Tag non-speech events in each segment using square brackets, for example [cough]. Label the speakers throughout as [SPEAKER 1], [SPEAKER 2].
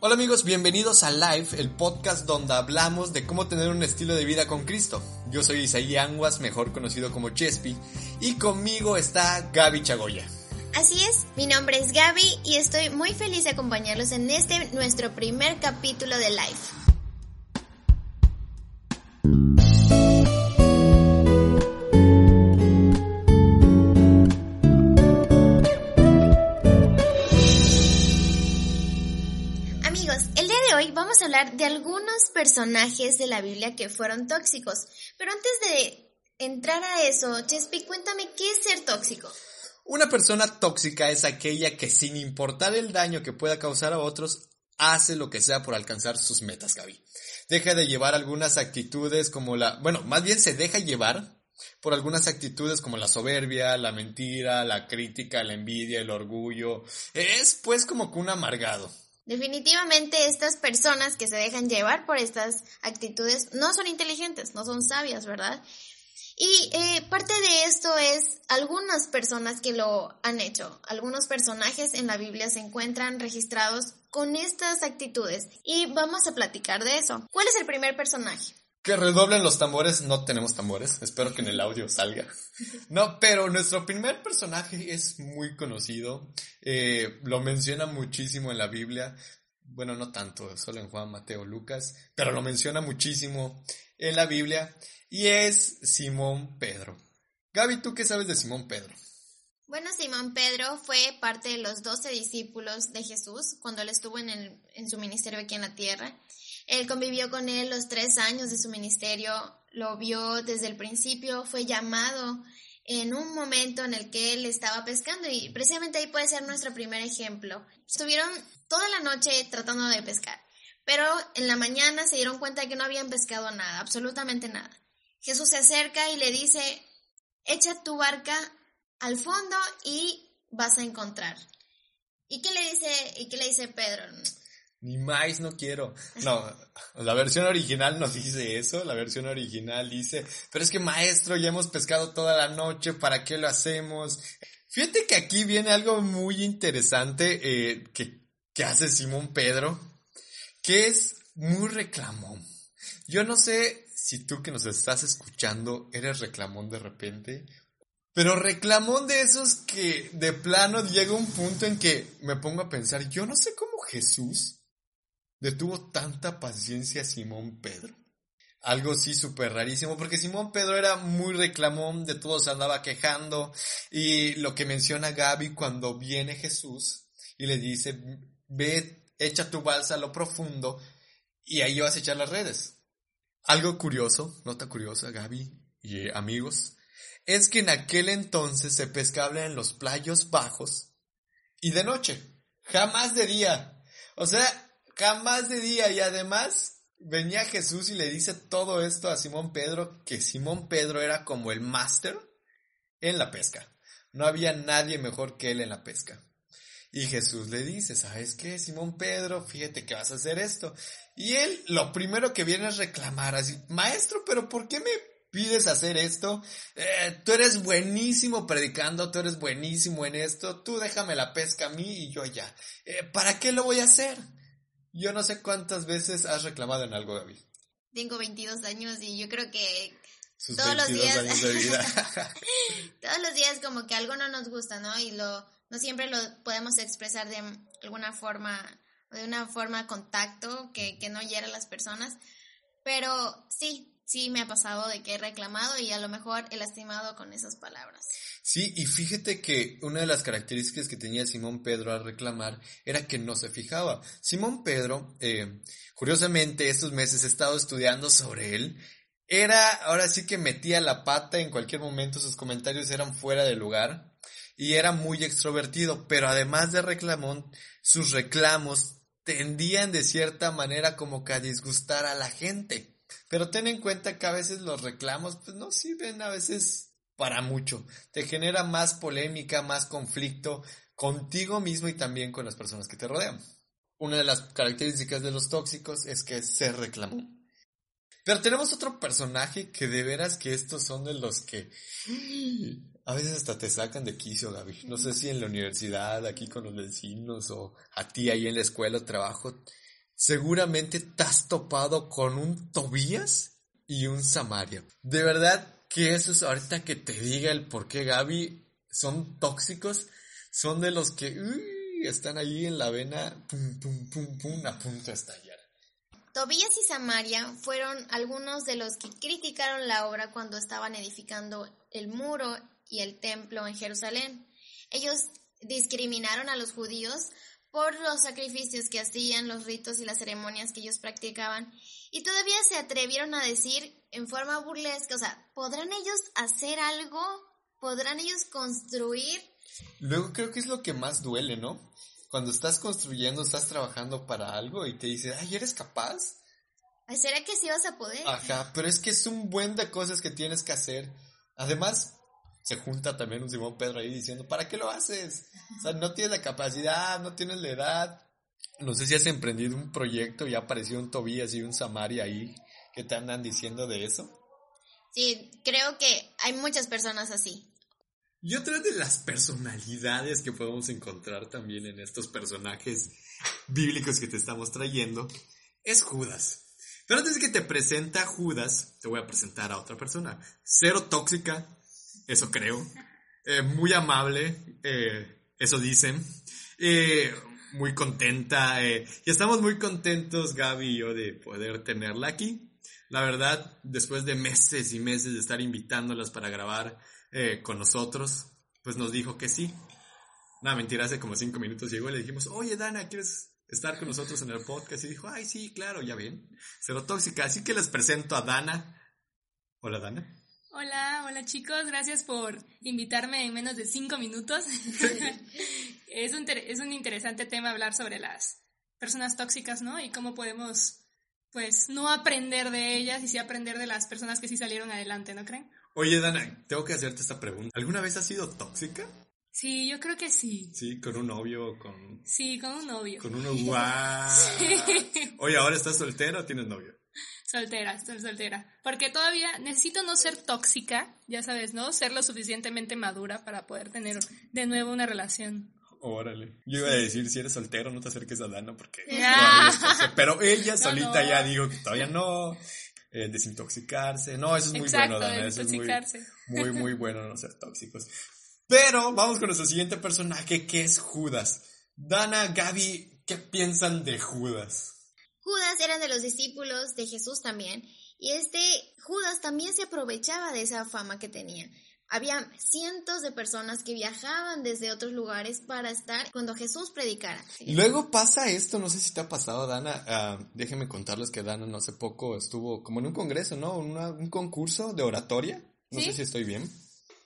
[SPEAKER 1] Hola amigos, bienvenidos a Life, el podcast donde hablamos de cómo tener un estilo de vida con Cristo. Yo soy Isaí Anguas, mejor conocido como Chespi, y conmigo está Gaby Chagoya.
[SPEAKER 2] Así es, mi nombre es Gaby y estoy muy feliz de acompañarlos en este nuestro primer capítulo de Life. De algunos personajes de la Biblia que fueron tóxicos. Pero antes de entrar a eso, Chespi, cuéntame qué es ser tóxico.
[SPEAKER 1] Una persona tóxica es aquella que sin importar el daño que pueda causar a otros, hace lo que sea por alcanzar sus metas, Gaby. Deja de llevar algunas actitudes como la, bueno, más bien se deja llevar por algunas actitudes como la soberbia, la mentira, la crítica, la envidia, el orgullo. Es pues como que un amargado.
[SPEAKER 2] Definitivamente estas personas que se dejan llevar por estas actitudes no son inteligentes, no son sabias, ¿verdad? Y eh, parte de esto es algunas personas que lo han hecho. Algunos personajes en la Biblia se encuentran registrados con estas actitudes y vamos a platicar de eso. ¿Cuál es el primer personaje?
[SPEAKER 1] Que redoblen los tambores, no tenemos tambores, espero que en el audio salga. [laughs] No, pero nuestro primer personaje es muy conocido, eh, lo menciona muchísimo en la Biblia, bueno, no tanto, solo en Juan, Mateo, Lucas, pero lo menciona muchísimo en la Biblia, y es Simón Pedro. Gaby, ¿tú qué sabes de Simón Pedro?
[SPEAKER 2] Bueno, Simón Pedro fue parte de los doce discípulos de Jesús cuando él estuvo en, el, en su ministerio aquí en la tierra. Él convivió con él los tres años de su ministerio, lo vio desde el principio, fue llamado en un momento en el que él estaba pescando y precisamente ahí puede ser nuestro primer ejemplo. Estuvieron toda la noche tratando de pescar, pero en la mañana se dieron cuenta de que no habían pescado nada, absolutamente nada. Jesús se acerca y le dice, echa tu barca al fondo y vas a encontrar. ¿Y qué le dice, y qué le dice Pedro?
[SPEAKER 1] Ni más no quiero. No, la versión original no dice eso, la versión original dice, pero es que maestro, ya hemos pescado toda la noche, ¿para qué lo hacemos? Fíjate que aquí viene algo muy interesante eh, que, que hace Simón Pedro, que es muy reclamón. Yo no sé si tú que nos estás escuchando eres reclamón de repente, pero reclamón de esos que de plano llega un punto en que me pongo a pensar, yo no sé cómo Jesús detuvo tanta paciencia Simón Pedro. Algo sí súper rarísimo, porque Simón Pedro era muy reclamón, de todo se andaba quejando, y lo que menciona Gaby cuando viene Jesús y le dice, ve, echa tu balsa a lo profundo, y ahí vas a echar las redes. Algo curioso, nota curiosa, Gaby y eh, amigos, es que en aquel entonces se pescaba en los playos bajos y de noche, jamás de día. O sea, jamás de día y además venía Jesús y le dice todo esto a Simón Pedro, que Simón Pedro era como el máster en la pesca. No había nadie mejor que él en la pesca. Y Jesús le dice, ¿sabes qué, Simón Pedro? Fíjate que vas a hacer esto. Y él lo primero que viene es reclamar así, maestro, pero ¿por qué me pides hacer esto? Eh, tú eres buenísimo predicando, tú eres buenísimo en esto, tú déjame la pesca a mí y yo ya. Eh, ¿Para qué lo voy a hacer? Yo no sé cuántas veces has reclamado en algo, David.
[SPEAKER 2] Tengo 22 años y yo creo que todos los días años de vida. [laughs] todos los días como que algo no nos gusta, ¿no? Y lo no siempre lo podemos expresar de alguna forma de una forma contacto que, que no hiera a las personas, pero sí, sí me ha pasado de que he reclamado y a lo mejor he lastimado con esas palabras.
[SPEAKER 1] Sí, y fíjate que una de las características que tenía Simón Pedro al reclamar era que no se fijaba. Simón Pedro, eh, curiosamente, estos meses he estado estudiando sobre él. Era, ahora sí que metía la pata en cualquier momento, sus comentarios eran fuera de lugar y era muy extrovertido, pero además de reclamón, sus reclamos tendían de cierta manera como que a disgustar a la gente. Pero ten en cuenta que a veces los reclamos pues no sirven a veces para mucho. Te genera más polémica, más conflicto contigo mismo y también con las personas que te rodean. Una de las características de los tóxicos es que se reclamó. Pero tenemos otro personaje que de veras que estos son de los que a veces hasta te sacan de quicio, Gaby. No sé si en la universidad, aquí con los vecinos o a ti ahí en la escuela o trabajo, seguramente te has topado con un Tobías y un Samaria. De verdad que eso es ahorita que te diga el por qué Gaby son tóxicos, son de los que están ahí en la vena, pum, pum, pum, pum, a punto de estallar.
[SPEAKER 2] Tobías y Samaria fueron algunos de los que criticaron la obra cuando estaban edificando el muro y el templo en Jerusalén. Ellos discriminaron a los judíos por los sacrificios que hacían, los ritos y las ceremonias que ellos practicaban, y todavía se atrevieron a decir en forma burlesca, o sea, ¿podrán ellos hacer algo? ¿Podrán ellos construir?
[SPEAKER 1] Luego creo que es lo que más duele, ¿no? cuando estás construyendo, estás trabajando para algo y te dice, ay, ¿eres capaz?
[SPEAKER 2] ¿Será que sí vas a poder?
[SPEAKER 1] Ajá, pero es que es un buen de cosas que tienes que hacer. Además, se junta también un Simón Pedro ahí diciendo, ¿para qué lo haces? O sea, no tienes la capacidad, no tienes la edad. No sé si has emprendido un proyecto y ha aparecido un Tobías y un Samaria ahí que te andan diciendo de eso.
[SPEAKER 2] Sí, creo que hay muchas personas así.
[SPEAKER 1] Y otra de las personalidades que podemos encontrar también en estos personajes bíblicos que te estamos trayendo es Judas. Pero antes de que te presenta Judas, te voy a presentar a otra persona. Cero tóxica, eso creo. Eh, muy amable, eh, eso dicen. Eh, muy contenta. y estamos muy contentos, Gaby y yo, de poder tenerla aquí. La verdad, después de meses y meses de estar invitándolas para grabar con nosotros, pues nos dijo que sí. Nada, mentira, hace como cinco minutos llegó y le dijimos, oye Dana, ¿quieres estar con nosotros en el podcast? Y dijo, ay, sí, claro, ya ven, cero tóxica. Así que les presento a Dana. Hola, Dana.
[SPEAKER 3] Hola, hola chicos, gracias por invitarme en menos de cinco minutos. [laughs] es, un, es un interesante tema hablar sobre las personas tóxicas, ¿no? Y cómo podemos, pues, no aprender de ellas y sí aprender de las personas que sí salieron adelante, ¿no creen?
[SPEAKER 1] Oye, Dana, tengo que hacerte esta pregunta. ¿Alguna vez has sido tóxica?
[SPEAKER 3] Sí, yo creo que sí.
[SPEAKER 1] Sí, con un novio, con...
[SPEAKER 3] Sí, con un novio.
[SPEAKER 1] Con uno [laughs] guau. Oye, ¿ahora estás soltera o tienes novio?
[SPEAKER 3] Soltera, estoy soltera. Porque todavía necesito no ser tóxica, ya sabes, ¿no? Ser lo suficientemente madura para poder tener de nuevo una relación.
[SPEAKER 1] Órale. Yo iba a decir, si eres soltero, no te acerques a Dana porque... Ah. Pero ella [laughs] solita ya digo que todavía no. Eh, desintoxicarse. No, eso es muy bueno, Dana. Eso es muy, muy, [laughs] bueno no ser tóxicos. Pero vamos con nuestro siguiente personaje que es Judas. Dana, Gaby, ¿qué piensan de Judas?
[SPEAKER 2] Judas era de los discípulos de Jesús también. Y este Judas también se aprovechaba de esa fama que tenía. Había cientos de personas que viajaban desde otros lugares para estar cuando Jesús predicara.
[SPEAKER 1] Luego pasa esto, no sé si te ha pasado, Dana. Uh, déjenme contarles que Dana no hace poco estuvo como en un congreso, ¿no? un concurso de oratoria. No sé si estoy bien.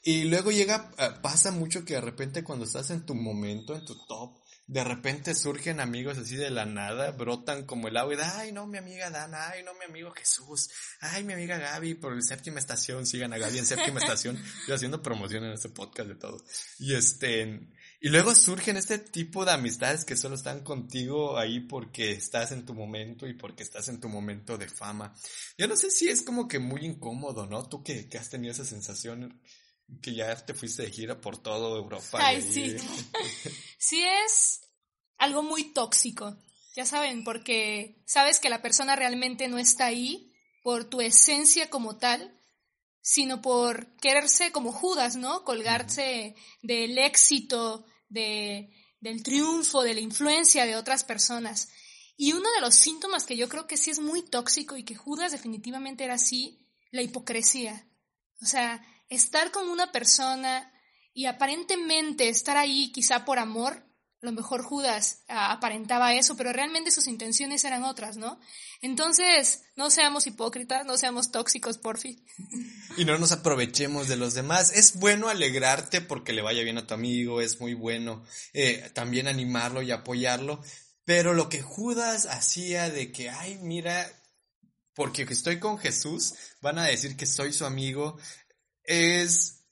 [SPEAKER 1] Y luego llega, uh, pasa mucho que de repente cuando estás en tu momento, en tu top, de repente surgen amigos así de la nada, brotan como el agua y ay no, mi amiga Dana, ay no, mi amigo Jesús, ay mi amiga Gaby por el séptima estación, sigan a Gaby en séptima estación, [laughs] yo haciendo promoción en este podcast de todo. Y este, y luego surgen este tipo de amistades que solo están contigo ahí porque estás en tu momento y porque estás en tu momento de fama. Yo no sé si es como que muy incómodo, ¿no? Tú que, que has tenido esa sensación que ya te fuiste de gira por todo Europa.
[SPEAKER 3] Ay, sí. [laughs] sí es algo muy tóxico, ya saben, porque sabes que la persona realmente no está ahí por tu esencia como tal, sino por quererse como Judas, ¿no? Colgarse del éxito, de, del triunfo, de la influencia de otras personas. Y uno de los síntomas que yo creo que sí es muy tóxico y que Judas definitivamente era así, la hipocresía. O sea, estar con una persona y aparentemente estar ahí quizá por amor, a lo mejor Judas ah, aparentaba eso, pero realmente sus intenciones eran otras, ¿no? Entonces, no seamos hipócritas, no seamos tóxicos, por fin. [laughs]
[SPEAKER 1] Y no nos aprovechemos de los demás. Es bueno alegrarte porque le vaya bien a tu amigo, es muy bueno eh, también animarlo y apoyarlo, pero lo que Judas hacía de que, ay, mira, porque estoy con Jesús, van a decir que soy su amigo, es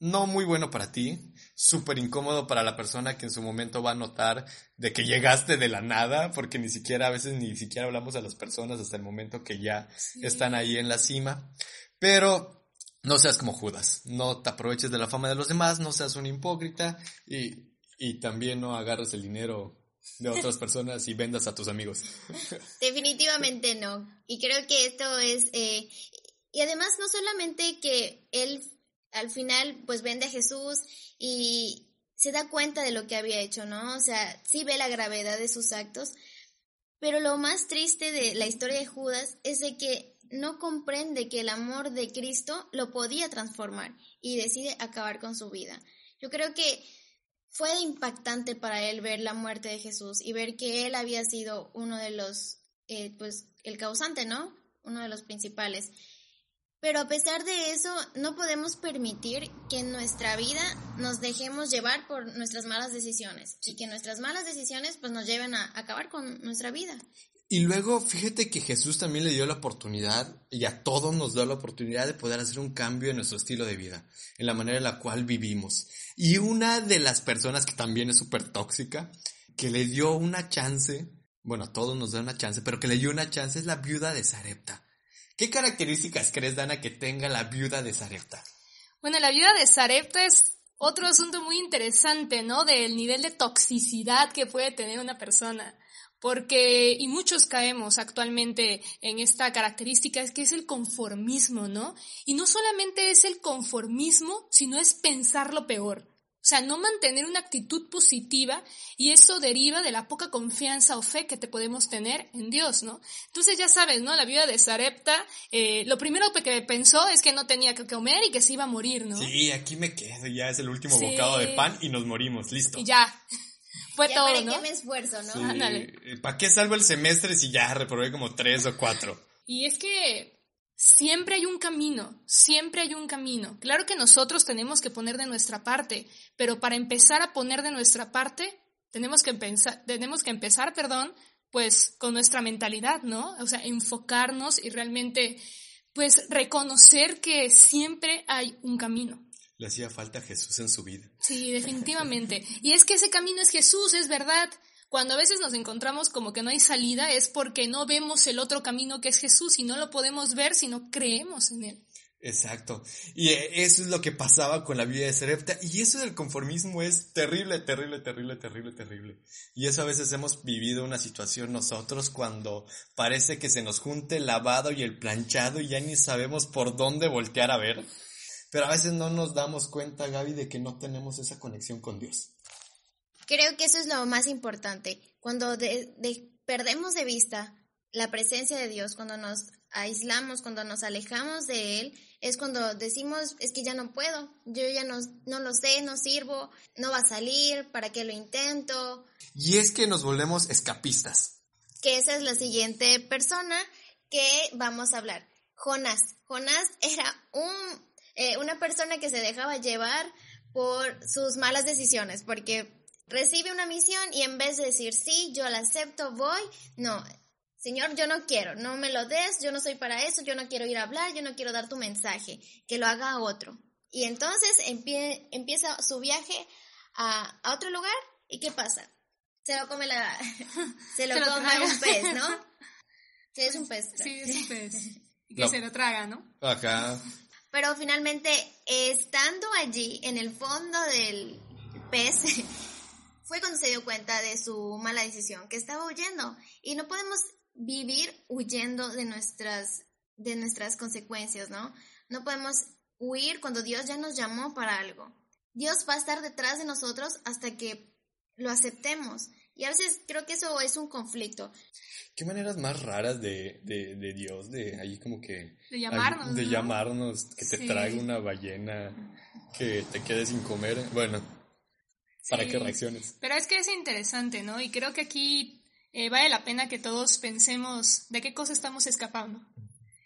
[SPEAKER 1] no muy bueno para ti, súper incómodo para la persona que en su momento va a notar de que llegaste de la nada, porque ni siquiera a veces ni siquiera hablamos a las personas hasta el momento que ya están ahí en la cima. Pero no seas como Judas, no te aproveches de la fama de los demás, no seas un hipócrita y, y también no agarres el dinero de otras personas y vendas a tus amigos. [laughs]
[SPEAKER 2] Definitivamente no. Y creo que esto es... Eh, y además no solamente que él al final pues vende a Jesús y se da cuenta de lo que había hecho, ¿no? O sea, sí ve la gravedad de sus actos, pero lo más triste de la historia de Judas es de que no comprende que el amor de Cristo lo podía transformar y decide acabar con su vida. Yo creo que fue impactante para él ver la muerte de Jesús y ver que él había sido uno de los, eh, pues, el causante, ¿no? Uno de los principales. Pero a pesar de eso, no podemos permitir que en nuestra vida nos dejemos llevar por nuestras malas decisiones y que nuestras malas decisiones pues nos lleven a acabar con nuestra vida.
[SPEAKER 1] Y luego, fíjate que Jesús también le dio la oportunidad, y a todos nos da la oportunidad de poder hacer un cambio en nuestro estilo de vida, en la manera en la cual vivimos. Y una de las personas que también es súper tóxica, que le dio una chance, bueno, a todos nos da una chance, pero que le dio una chance es la viuda de Sarepta. ¿Qué características crees, Dana, que tenga la viuda de Sarepta?
[SPEAKER 3] Bueno, la viuda de Sarepta es otro asunto muy interesante, ¿no? Del nivel de toxicidad que puede tener una persona porque, y muchos caemos actualmente en esta característica, es que es el conformismo, ¿no? Y no solamente es el conformismo, sino es pensar lo peor. O sea, no mantener una actitud positiva y eso deriva de la poca confianza o fe que te podemos tener en Dios, ¿no? Entonces ya sabes, ¿no? La vida de Sarepta, eh, lo primero que pensó es que no tenía que comer y que se iba a morir, ¿no?
[SPEAKER 1] Sí, aquí me quedo, ya es el último bocado de pan y nos morimos, listo.
[SPEAKER 3] Y ya. [laughs] Fue todo,
[SPEAKER 2] ¿para
[SPEAKER 3] ¿no?
[SPEAKER 2] qué me esfuerzo, no?
[SPEAKER 3] Ándale.
[SPEAKER 1] ¿Para qué salvo el semestre si ya reprobé como tres o cuatro?
[SPEAKER 3] Y es que siempre hay un camino, siempre hay un camino. Claro que nosotros tenemos que poner de nuestra parte, pero para empezar a poner de nuestra parte, tenemos que, empezar, tenemos que empezar, perdón, pues con nuestra mentalidad, ¿no? O sea, enfocarnos y realmente, pues reconocer que siempre hay un camino.
[SPEAKER 1] Le hacía falta Jesús en su vida.
[SPEAKER 3] Sí, [laughs] definitivamente. Y es que ese camino es Jesús, es verdad. Cuando a veces nos encontramos como que no hay salida es porque no vemos el otro camino que es Jesús y no lo podemos ver si no creemos en él.
[SPEAKER 1] Exacto. Y eh, eso es lo que pasaba con la vida de Serepta. Y eso del conformismo es terrible, terrible, terrible, terrible, terrible. Y eso a veces hemos vivido una situación nosotros cuando parece que se nos junte el lavado y el planchado y ya ni sabemos por dónde voltear a ver. Pero a veces no nos damos cuenta, Gaby, de que no tenemos esa conexión con Dios.
[SPEAKER 2] Creo que eso es lo más importante. Cuando perdemos de vista la presencia de Dios, cuando nos aislamos, cuando nos alejamos de Él, es cuando decimos, es que ya no puedo, yo ya no, no lo sé, no sirvo, no va a salir, ¿para qué lo intento?
[SPEAKER 1] Y es que nos volvemos escapistas.
[SPEAKER 2] Que esa es la siguiente persona que vamos a hablar. Jonás. Jonás [laughs] era un eh, una persona que se dejaba llevar por sus malas decisiones, porque recibe una misión y en vez de decir, sí, yo la acepto, voy, no, Señor, yo no quiero, no me lo des, yo no soy para eso, yo no quiero ir a hablar, yo no quiero dar tu mensaje, que lo haga otro. Y entonces empieza su viaje a, otro lugar y ¿qué pasa? Se lo come la, [laughs] se lo, come un pez, ¿no? [laughs] Sí, es un pez.
[SPEAKER 3] Sí, es un pez. Y que se lo traga, ¿no?
[SPEAKER 1] Acá
[SPEAKER 2] pero finalmente, estando allí en el fondo del pez, [laughs] fue cuando se dio cuenta de su mala decisión, que estaba huyendo. Y no podemos vivir huyendo de nuestras, de nuestras consecuencias, ¿no? No podemos huir cuando Dios ya nos llamó para algo. Dios va a estar detrás de nosotros hasta que lo aceptemos. Y a veces creo que eso es un conflicto.
[SPEAKER 1] Qué maneras más raras de, de, Dios, de ahí como que...
[SPEAKER 3] De llamarnos.
[SPEAKER 1] de llamarnos, que te traiga una ballena, que te quedes sin comer. Bueno, para que reacciones.
[SPEAKER 3] Pero es que es interesante, ¿no? Y creo que aquí eh, vale la pena que todos pensemos de qué cosa estamos escapando.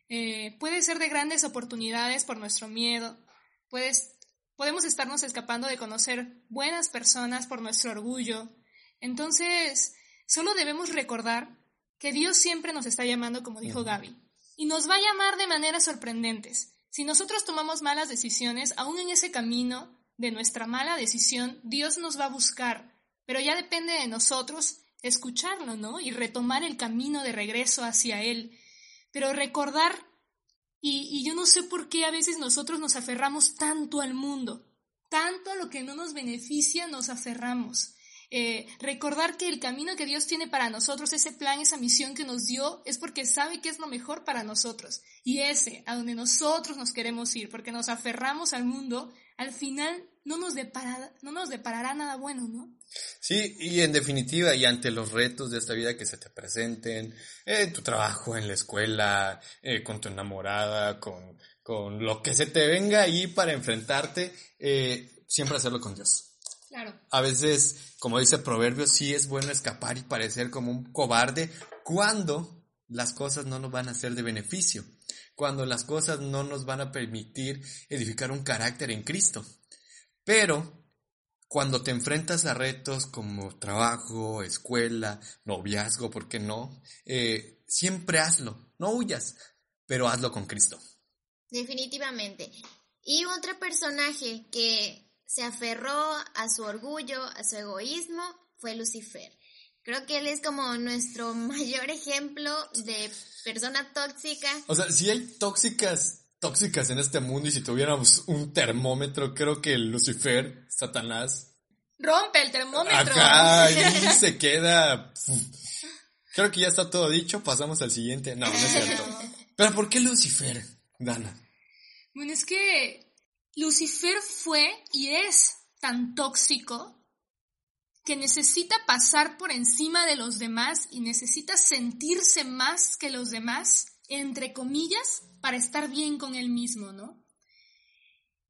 [SPEAKER 3] Eh, puede ser de grandes oportunidades por nuestro miedo, puedes, podemos estarnos escapando de conocer buenas personas por nuestro orgullo. Entonces, solo debemos recordar que Dios siempre nos está llamando, como dijo Gaby, y nos va a llamar de maneras sorprendentes. Si nosotros tomamos malas decisiones, aún en ese camino, de nuestra mala decisión, Dios nos va a buscar, pero ya depende de nosotros escucharlo, ¿no? Y retomar el camino de regreso hacia Él. Pero recordar, y, yo no sé por qué a veces nosotros nos aferramos tanto al mundo, tanto a lo que no nos beneficia nos aferramos. Eh, recordar que el camino que Dios tiene para nosotros, ese plan, esa misión que nos dio, es porque sabe que es lo mejor para nosotros. Y ese, a donde nosotros nos queremos ir, porque nos aferramos al mundo, al final no nos, deparará, no nos deparará nada bueno, ¿no?
[SPEAKER 1] Sí, y en definitiva, y ante los retos de esta vida que se te presenten, en tu trabajo, en la escuela, eh, con tu enamorada, con, con lo que se te venga ahí para enfrentarte, eh, siempre hacerlo con Dios.
[SPEAKER 3] Claro.
[SPEAKER 1] A veces, como dice Proverbio, sí es bueno escapar y parecer como un cobarde cuando las cosas no nos van a ser de beneficio, cuando las cosas no nos van a permitir edificar un carácter en Cristo. Pero cuando te enfrentas a retos como trabajo, escuela, noviazgo, ¿por qué no? Eh, siempre hazlo, no huyas, pero hazlo con Cristo.
[SPEAKER 2] Definitivamente. Y otro personaje que se aferró a su orgullo, a su egoísmo, fue Lucifer. Creo que él es como nuestro [laughs] mayor ejemplo de persona tóxica.
[SPEAKER 1] O sea, si hay tóxicas, tóxicas en este mundo y si tuviéramos un termómetro, creo que Lucifer, Satanás.
[SPEAKER 3] Rompe el termómetro.
[SPEAKER 1] Acá [laughs] ahí se queda. Creo que ya está todo dicho, pasamos al siguiente. No, no es cierto. Pero ¿por qué Lucifer, Dana?
[SPEAKER 3] Bueno, es que Lucifer fue y es tan tóxico que necesita pasar por encima de los demás y necesita sentirse más que los demás, entre comillas, para estar bien con él mismo, ¿no?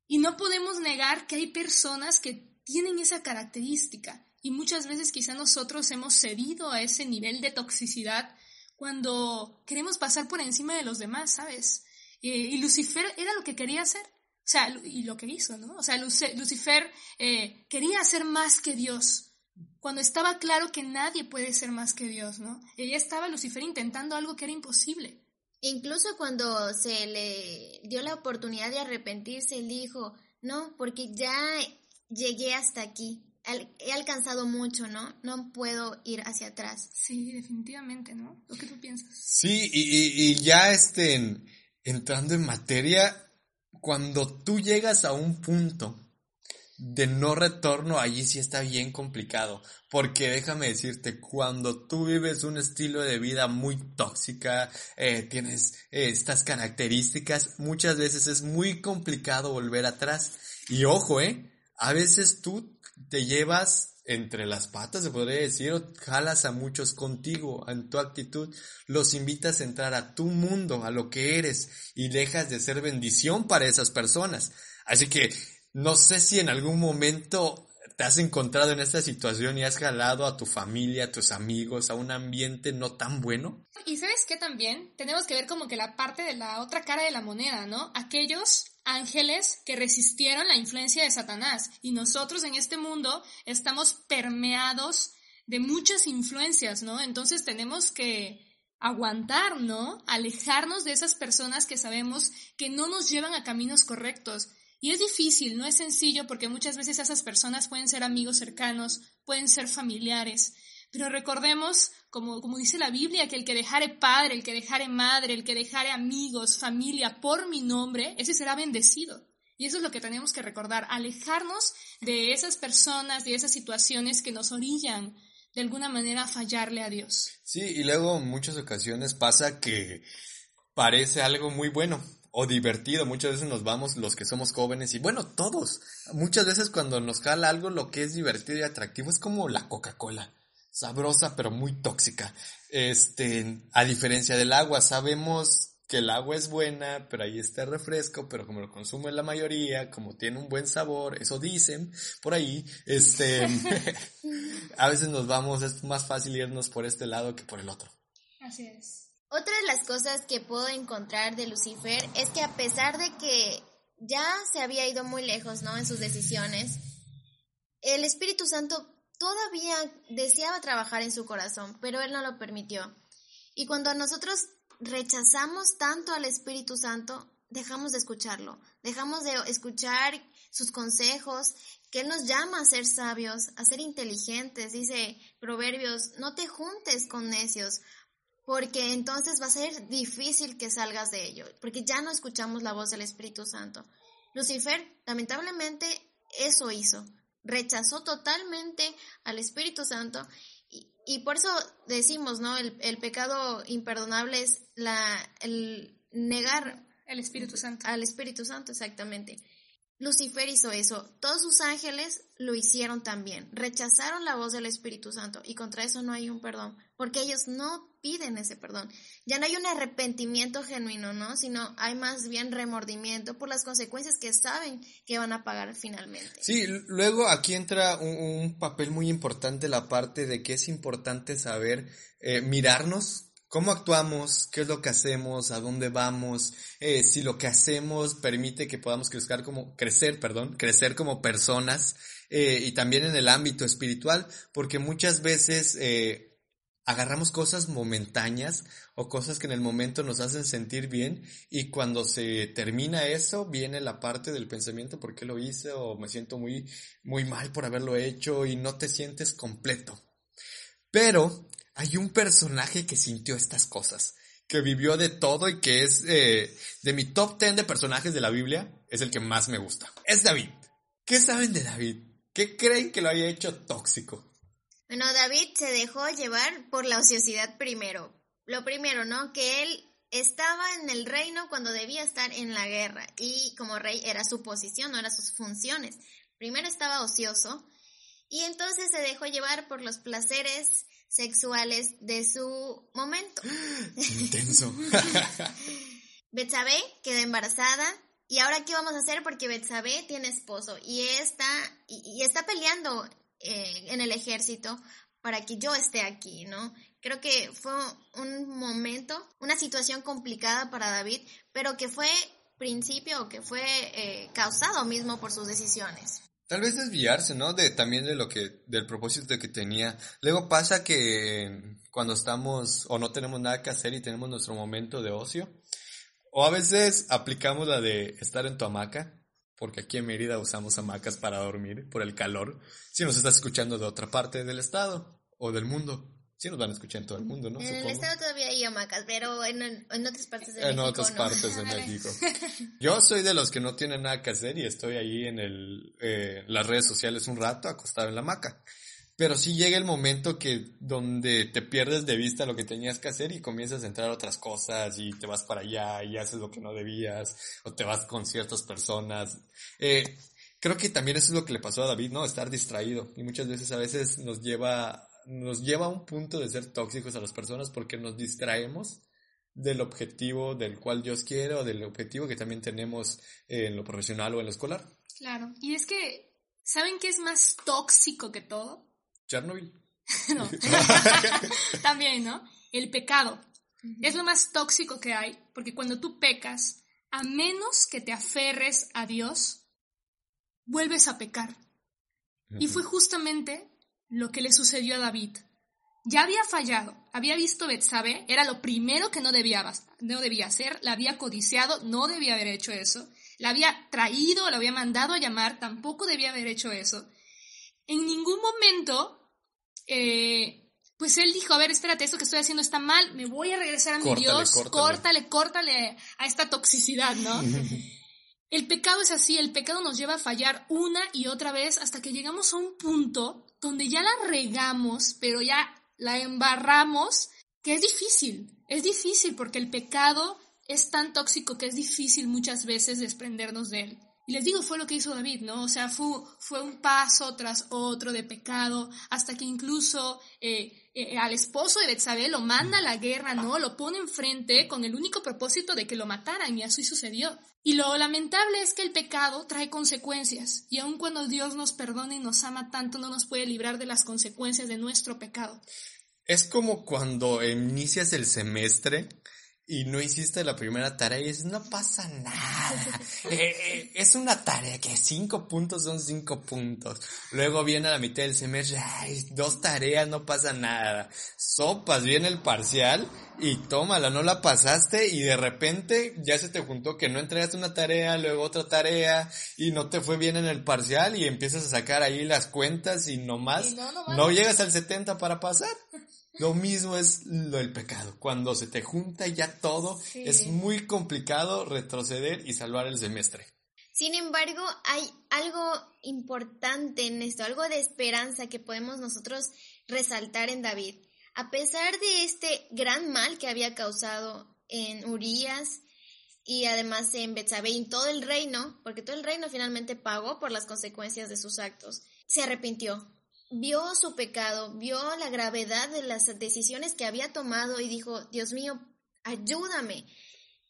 [SPEAKER 3] Y no podemos negar que hay personas que tienen esa característica y muchas veces quizá nosotros hemos cedido a ese nivel de toxicidad cuando queremos pasar por encima de los demás, ¿sabes? Eh, y Lucifer era lo que quería hacer. O sea, y lo que hizo, ¿no? O sea, Lucifer eh, quería ser más que Dios, cuando estaba claro que nadie puede ser más que Dios, ¿no? Ella estaba Lucifer intentando algo que era imposible.
[SPEAKER 2] Incluso cuando se le dio la oportunidad de arrepentirse, él dijo, no, porque ya llegué hasta aquí, he alcanzado mucho, ¿no? No puedo ir hacia atrás.
[SPEAKER 3] Sí, definitivamente, ¿no? ¿Lo que tú piensas?
[SPEAKER 1] Sí, y, y ya estén entrando en materia, cuando tú llegas a un punto de no retorno, allí sí está bien complicado. Porque déjame decirte, cuando tú vives un estilo de vida muy tóxica, eh, tienes eh, estas características, muchas veces es muy complicado volver atrás. Y ojo, eh, a veces tú te llevas entre las patas, se podría decir, o jalas a muchos contigo en tu actitud, los invitas a entrar a tu mundo, a lo que eres, y dejas de ser bendición para esas personas. Así que no sé si en algún momento te has encontrado en esta situación y has jalado a tu familia, a tus amigos, a un ambiente no tan bueno.
[SPEAKER 3] Y sabes qué también tenemos que ver como que la parte de la otra cara de la moneda, ¿no? Aquellos ángeles que resistieron la influencia de Satanás y nosotros en este mundo estamos permeados de muchas influencias, ¿no? Entonces tenemos que aguantar, ¿no? Alejarnos de esas personas que sabemos que no nos llevan a caminos correctos. Y es difícil, no es sencillo porque muchas veces esas personas pueden ser amigos cercanos, pueden ser familiares. Pero recordemos, como, como dice la Biblia, que el que dejare padre, el que dejare madre, el que dejare amigos, familia por mi nombre, ese será bendecido. Y eso es lo que tenemos que recordar, alejarnos de esas personas, de esas situaciones que nos orillan de alguna manera a fallarle a Dios.
[SPEAKER 1] Sí, y luego en muchas ocasiones pasa que parece algo muy bueno, o divertido. Muchas veces nos vamos los que somos jóvenes y bueno, todos. Muchas veces cuando nos jala algo lo que es divertido y atractivo es como la Coca-Cola. Sabrosa pero muy tóxica. Este, a diferencia del agua, sabemos que el agua es buena, pero ahí está el refresco, pero como lo consume la mayoría, como tiene un buen sabor, eso dicen por ahí, este, [laughs] [laughs] a veces nos vamos, es más fácil irnos por este lado que por el otro.
[SPEAKER 3] Así es.
[SPEAKER 2] Otra de las cosas que puedo encontrar de Lucifer es que a pesar de que ya se había ido muy lejos, ¿no? En sus decisiones, el Espíritu Santo todavía deseaba trabajar en su corazón, pero él no lo permitió. Y cuando nosotros rechazamos tanto al Espíritu Santo, dejamos de escucharlo, dejamos de escuchar sus consejos, que Él nos llama a ser sabios, a ser inteligentes. Dice Proverbios, no te juntes con necios, porque entonces va a ser difícil que salgas de ello, porque ya no escuchamos la voz del Espíritu Santo. Lucifer, lamentablemente, eso hizo. Rechazó totalmente al Espíritu Santo y, por eso decimos, ¿no? El, el, pecado imperdonable es la, el negar
[SPEAKER 3] el Espíritu Santo.
[SPEAKER 2] Al Espíritu Santo, exactamente. Lucifer hizo eso. Todos sus ángeles lo hicieron también. Rechazaron la voz del Espíritu Santo y contra eso no hay un perdón, porque ellos no piden ese perdón. Ya no hay un arrepentimiento genuino, ¿no? Sino hay más bien remordimiento por las consecuencias que saben que van a pagar finalmente.
[SPEAKER 1] Sí, luego aquí entra un, papel muy importante la parte de que es importante saber eh, mirarnos cómo actuamos, qué es lo que hacemos, a dónde vamos, eh, si lo que hacemos permite que podamos crecer como, crecer, perdón, crecer como personas, eh, y también en el ámbito espiritual, porque muchas veces eh, agarramos cosas momentáneas o cosas que en el momento nos hacen sentir bien y cuando se termina eso viene la parte del pensamiento por qué lo hice o me siento muy muy mal por haberlo hecho y no te sientes completo. Pero hay un personaje que sintió estas cosas, que vivió de todo y que es eh, de mi top 10 de personajes de la Biblia, es el que más me gusta. Es David. ¿Qué saben de David? ¿Qué creen que lo haya hecho tóxico?
[SPEAKER 2] Bueno, David se dejó llevar por la ociosidad primero. Lo primero, ¿no? Que él estaba en el reino cuando debía estar en la guerra y como rey era su posición, no eran sus funciones. Primero estaba ocioso y entonces se dejó llevar por los placeres sexuales de su momento. [gasps] [laughs]
[SPEAKER 1] Intenso. [laughs]
[SPEAKER 2] Betsabé quedó embarazada y ahora qué vamos a hacer porque Betsabé tiene esposo y está y, está peleando eh, en el ejército para que yo esté aquí, ¿no? Creo que fue un momento, una situación complicada para David, pero que fue principio o que fue eh, causado mismo por sus decisiones.
[SPEAKER 1] Tal vez desviarse, ¿no? De también de lo que, del propósito que tenía. Luego pasa que cuando estamos o no tenemos nada que hacer y tenemos nuestro momento de ocio, o a veces aplicamos la de estar en tu hamaca, porque aquí en Mérida usamos hamacas para dormir por el calor, si nos estás escuchando de otra parte del estado o del mundo. Sí nos van a escuchar en todo el mundo, ¿no?
[SPEAKER 2] En el estado todavía hay hamacas, pero en, en otras partes de México.
[SPEAKER 1] En otras partes de [laughs] México. [laughs] Yo soy de los que no tienen nada que hacer y estoy ahí en el, eh, las redes sociales un rato acostado en la hamaca. Pero sí llega el momento que donde te pierdes de vista lo que tenías que hacer y comienzas a entrar a otras cosas y te vas para allá y haces lo que no debías o te vas con ciertas personas. Eh, creo que también eso es lo que le pasó a David, ¿no? Estar distraído y muchas veces a veces nos lleva nos lleva a un punto de ser tóxicos a las personas porque nos distraemos del objetivo del cual Dios quiere o del objetivo que también tenemos en lo profesional o en lo escolar.
[SPEAKER 3] Claro, y es que, ¿saben qué es más tóxico que todo?
[SPEAKER 1] Chernobyl. [laughs]
[SPEAKER 3] no. [laughs] también, ¿no? El pecado. Es lo más tóxico que hay, porque cuando tú pecas, a menos que te aferres a Dios, vuelves a pecar. Y fue justamente lo que le sucedió a David. Ya había fallado, había visto Betsabé, era lo primero que no debía, no debía hacer, la había codiciado, no debía haber hecho eso, la había traído, la había mandado a llamar, tampoco debía haber hecho eso. En ningún momento, eh, pues él dijo, a ver, espérate, esto que estoy haciendo está mal, me voy a regresar a mi Dios, córtale. córtale, córtale a esta toxicidad, ¿no? [laughs] El pecado es así, el pecado nos lleva a fallar una y otra vez hasta que llegamos a un punto donde ya la regamos, pero ya la embarramos, que es difícil. Es difícil porque el pecado es tan tóxico que es difícil muchas veces desprendernos de él. Y les digo, fue lo que hizo David, ¿no? O sea, fue, fue un paso tras otro de pecado, hasta que incluso eh, eh, al esposo de Betsabé lo manda a la guerra, ¿no? Lo pone enfrente con el único propósito de que lo mataran, y así sucedió. Y lo lamentable es que el pecado trae consecuencias, y aun cuando Dios nos perdona y nos ama tanto, no nos puede librar de las consecuencias de nuestro pecado.
[SPEAKER 1] Es como cuando inicias el semestre y no hiciste la primera tarea y dices, no pasa nada. [laughs] Eh, eh, es una tarea que cinco puntos son cinco puntos. Luego viene a la mitad del semestre, ay, dos tareas, no pasa nada. Sopas, viene el parcial y tómala, no la pasaste y de repente ya se te juntó que no entregaste una tarea, luego otra tarea y no te fue bien en el parcial y empiezas a sacar ahí las cuentas y nomás
[SPEAKER 3] no,
[SPEAKER 1] no llegas al 70 para pasar. [laughs] Lo mismo es lo del pecado. Cuando se te junta ya todo, es muy complicado retroceder y salvar el semestre.
[SPEAKER 2] Sin embargo, hay algo importante en esto, algo de esperanza que podemos nosotros resaltar en David. A pesar de este gran mal que había causado en Urias y además en Betsabé y en todo el reino, porque todo el reino finalmente pagó por las consecuencias de sus actos, se arrepintió, vio su pecado, vio la gravedad de las decisiones que había tomado y dijo, Dios mío, ayúdame.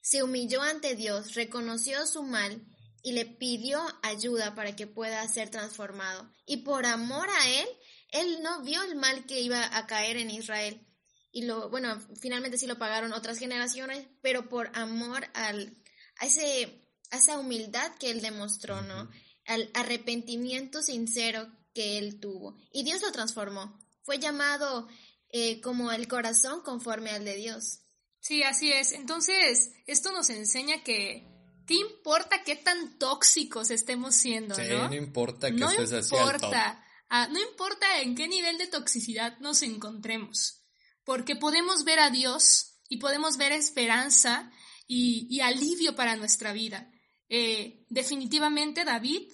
[SPEAKER 2] Se humilló ante Dios, reconoció su mal y le pidió ayuda para que pueda ser transformado. Y por amor a él, él no vio el mal que iba a caer en Israel. Y lo, bueno, finalmente sí lo pagaron otras generaciones, pero por amor al, a, ese, a esa humildad que él demostró, ¿no? Al arrepentimiento sincero que él tuvo. Y Dios lo transformó. Fue llamado eh, como el corazón conforme al de Dios.
[SPEAKER 3] Sí, así es. Entonces, esto nos enseña que ¿qué importa qué tan tóxicos estemos siendo?
[SPEAKER 1] Sí,
[SPEAKER 3] no,
[SPEAKER 1] no importa que
[SPEAKER 3] no
[SPEAKER 1] estés así
[SPEAKER 3] importa, ah, no importa en qué nivel de toxicidad nos encontremos, porque podemos ver a Dios y podemos ver esperanza y, alivio para nuestra vida. Eh, definitivamente David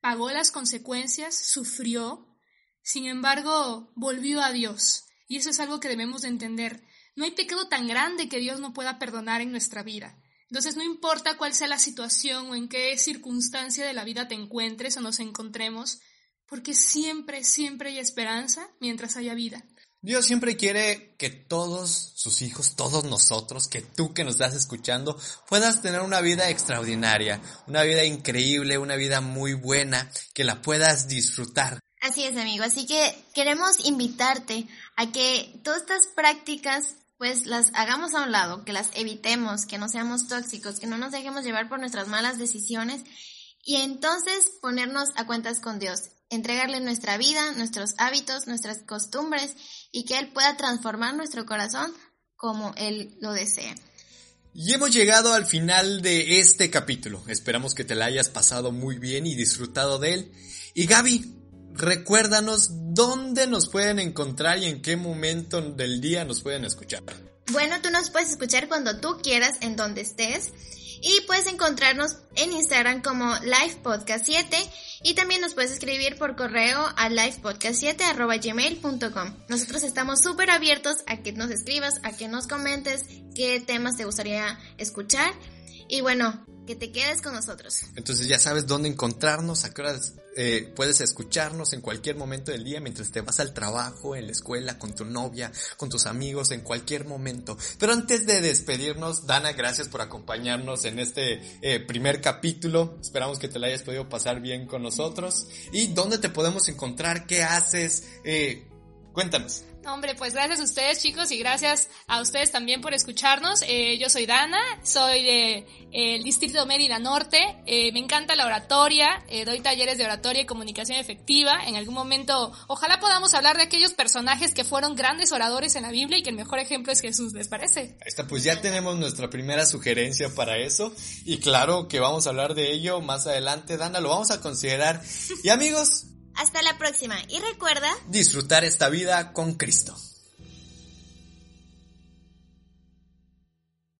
[SPEAKER 3] pagó las consecuencias, sufrió, sin embargo, volvió a Dios. Y eso es algo que debemos de entender. No hay pecado tan grande que Dios no pueda perdonar en nuestra vida. Entonces, no importa cuál sea la situación o en qué circunstancia de la vida te encuentres o nos encontremos, porque siempre, siempre hay esperanza mientras haya vida.
[SPEAKER 1] Dios siempre quiere que todos sus hijos, todos nosotros, que tú que nos estás escuchando, puedas tener una vida extraordinaria, una vida increíble, una vida muy buena, que la puedas disfrutar.
[SPEAKER 2] Así es, amigo. Así que queremos invitarte a que todas estas prácticas pues las hagamos a un lado, que las evitemos, que no seamos tóxicos, que no nos dejemos llevar por nuestras malas decisiones y entonces ponernos a cuentas con Dios, entregarle nuestra vida, nuestros hábitos, nuestras costumbres y que Él pueda transformar nuestro corazón como Él lo desea.
[SPEAKER 1] Y hemos llegado al final de este capítulo. Esperamos que te la hayas pasado muy bien y disfrutado de él. Y Gaby, recuérdanos dónde nos pueden encontrar y en qué momento del día nos pueden escuchar.
[SPEAKER 2] Bueno, tú nos puedes escuchar cuando tú quieras, en donde estés. Y puedes encontrarnos en Instagram como LivePodcast7 y también nos puedes escribir por correo a livepodcast7.gmail.com. Nosotros estamos súper abiertos a que nos escribas, a que nos comentes qué temas te gustaría escuchar. Y bueno, que te quedes con nosotros.
[SPEAKER 1] Entonces ya sabes dónde encontrarnos, a qué horas eh, puedes escucharnos en cualquier momento del día mientras te vas al trabajo, en la escuela, con tu novia, con tus amigos, en cualquier momento. Pero antes de despedirnos, Dana, gracias por acompañarnos en este eh, primer capítulo. Esperamos que te la hayas podido pasar bien con nosotros. ¿Y dónde te podemos encontrar? ¿Qué haces? Eh, cuéntanos.
[SPEAKER 3] Hombre, pues gracias a ustedes chicos y gracias a ustedes también por escucharnos. Eh, yo soy Dana, soy del de, Distrito Mérida Norte, eh, me encanta la oratoria, eh, doy talleres de oratoria y comunicación efectiva. En algún momento, ojalá podamos hablar de aquellos personajes que fueron grandes oradores en la Biblia y que el mejor ejemplo es Jesús, ¿les parece?
[SPEAKER 1] Ahí está, pues ya tenemos nuestra primera sugerencia para eso y claro que vamos a hablar de ello más adelante, Dana, lo vamos a considerar. Y amigos,
[SPEAKER 2] hasta la próxima y recuerda
[SPEAKER 1] disfrutar esta vida con Cristo.